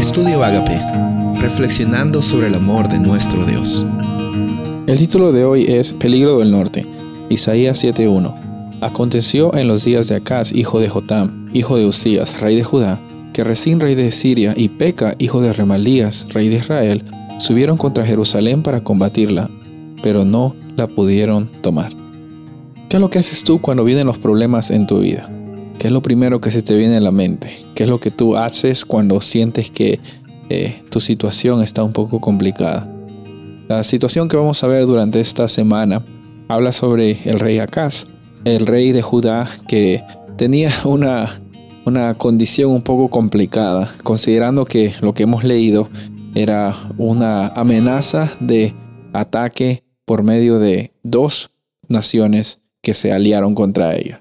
Estudio Agape, reflexionando sobre el amor de nuestro Dios. El título de hoy es Peligro del Norte, Isaías 7.1. Aconteció en los días de Acaz, hijo de Jotam, hijo de Usías, rey de Judá, que Resín, rey de Siria, y Peca, hijo de Remalías, rey de Israel, subieron contra Jerusalén para combatirla, pero no la pudieron tomar. ¿Qué es lo que haces tú cuando vienen los problemas en tu vida? ¿Qué es lo primero que se te viene a la mente? ¿Qué es lo que tú haces cuando sientes que eh, tu situación está un poco complicada? La situación que vamos a ver durante esta semana habla sobre el rey Acaz, el rey de Judá que tenía una, una condición un poco complicada, considerando que lo que hemos leído era una amenaza de ataque por medio de dos naciones que se aliaron contra ella.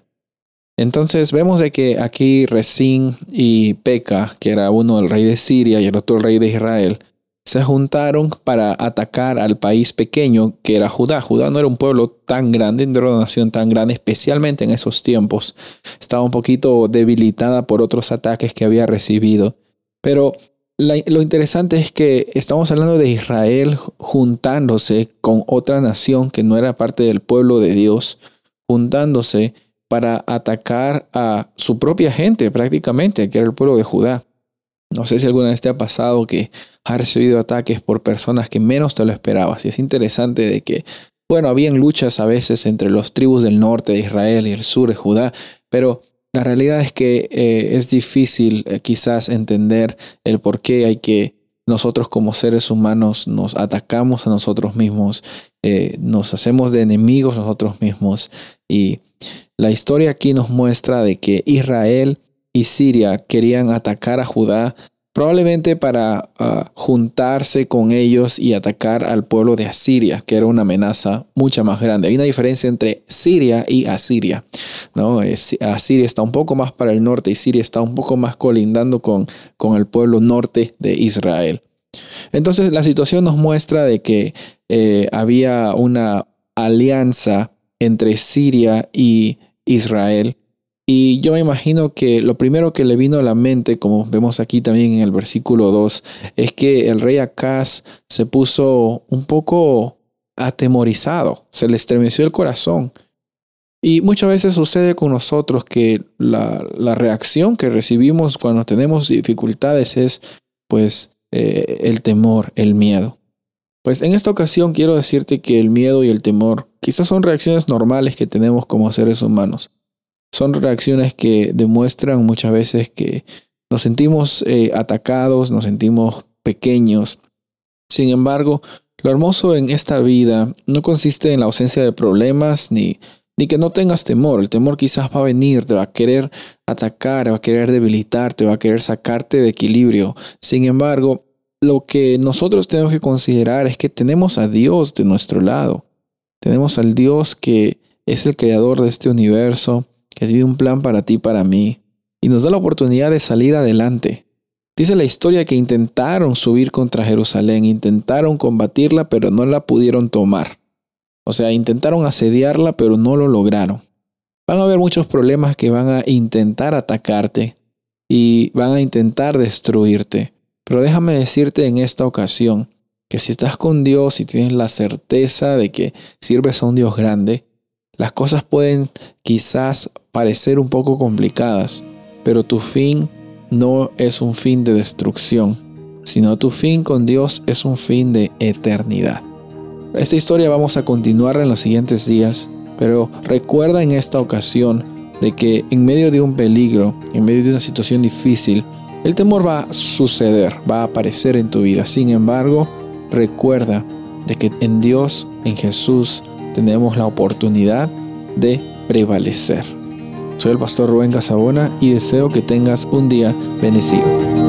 Entonces vemos de que aquí Resín y Peca, que era uno el rey de Siria y el otro el rey de Israel, se juntaron para atacar al país pequeño que era Judá. Judá no era un pueblo tan grande, no era una nación tan grande, especialmente en esos tiempos. Estaba un poquito debilitada por otros ataques que había recibido. Pero lo interesante es que estamos hablando de Israel juntándose con otra nación que no era parte del pueblo de Dios, juntándose para atacar a su propia gente prácticamente, que era el pueblo de Judá. No sé si alguna vez te ha pasado que has recibido ataques por personas que menos te lo esperabas. Y es interesante de que, bueno, habían luchas a veces entre los tribus del norte de Israel y el sur de Judá, pero la realidad es que eh, es difícil eh, quizás entender el por qué hay que nosotros como seres humanos nos atacamos a nosotros mismos, eh, nos hacemos de enemigos nosotros mismos y la historia aquí nos muestra de que Israel y Siria querían atacar a Judá probablemente para ah, juntarse con ellos y atacar al pueblo de Asiria, que era una amenaza mucha más grande. Hay una diferencia entre Siria y Asiria. ¿no? Asiria está un poco más para el norte y Siria está un poco más colindando con, con el pueblo norte de Israel. Entonces la situación nos muestra de que eh, había una alianza entre Siria y Israel. Y yo me imagino que lo primero que le vino a la mente, como vemos aquí también en el versículo 2, es que el rey Acaz se puso un poco atemorizado, se le estremeció el corazón. Y muchas veces sucede con nosotros que la, reacción que recibimos cuando tenemos dificultades es pues eh, el temor, el miedo. Pues en esta ocasión quiero decirte que el miedo y el temor quizás son reacciones normales que tenemos como seres humanos. Son reacciones que demuestran muchas veces que nos sentimos eh, atacados, nos sentimos pequeños. Sin embargo, lo hermoso en esta vida no consiste en la ausencia de problemas ni, ni que no tengas temor. El temor quizás va a venir, te va a querer atacar, va a querer debilitarte, va a querer sacarte de equilibrio. Sin embargo, lo que nosotros tenemos que considerar es que tenemos a Dios de nuestro lado. Tenemos al Dios que es el creador de este universo, que tiene un plan para ti y para mí, y nos da la oportunidad de salir adelante. Dice la historia que intentaron subir contra Jerusalén, intentaron combatirla, pero no la pudieron tomar. O sea, intentaron asediarla, pero no lo lograron. Van a haber muchos problemas que van a intentar atacarte y van a intentar destruirte. Pero déjame decirte en esta ocasión que si estás con Dios y tienes la certeza de que sirves a un Dios grande, las cosas pueden quizás parecer un poco complicadas, pero tu fin no es un fin de destrucción, sino tu fin con Dios es un fin de eternidad. Esta historia vamos a continuar en los siguientes días, pero recuerda en esta ocasión de que en medio de un peligro, en medio de una situación difícil, el temor va a suceder, va a aparecer en tu vida. Sin embargo, recuerda de que en Dios, en Jesús, tenemos la oportunidad de prevalecer. Soy el pastor Rubén Casabona y deseo que tengas un día bendecido.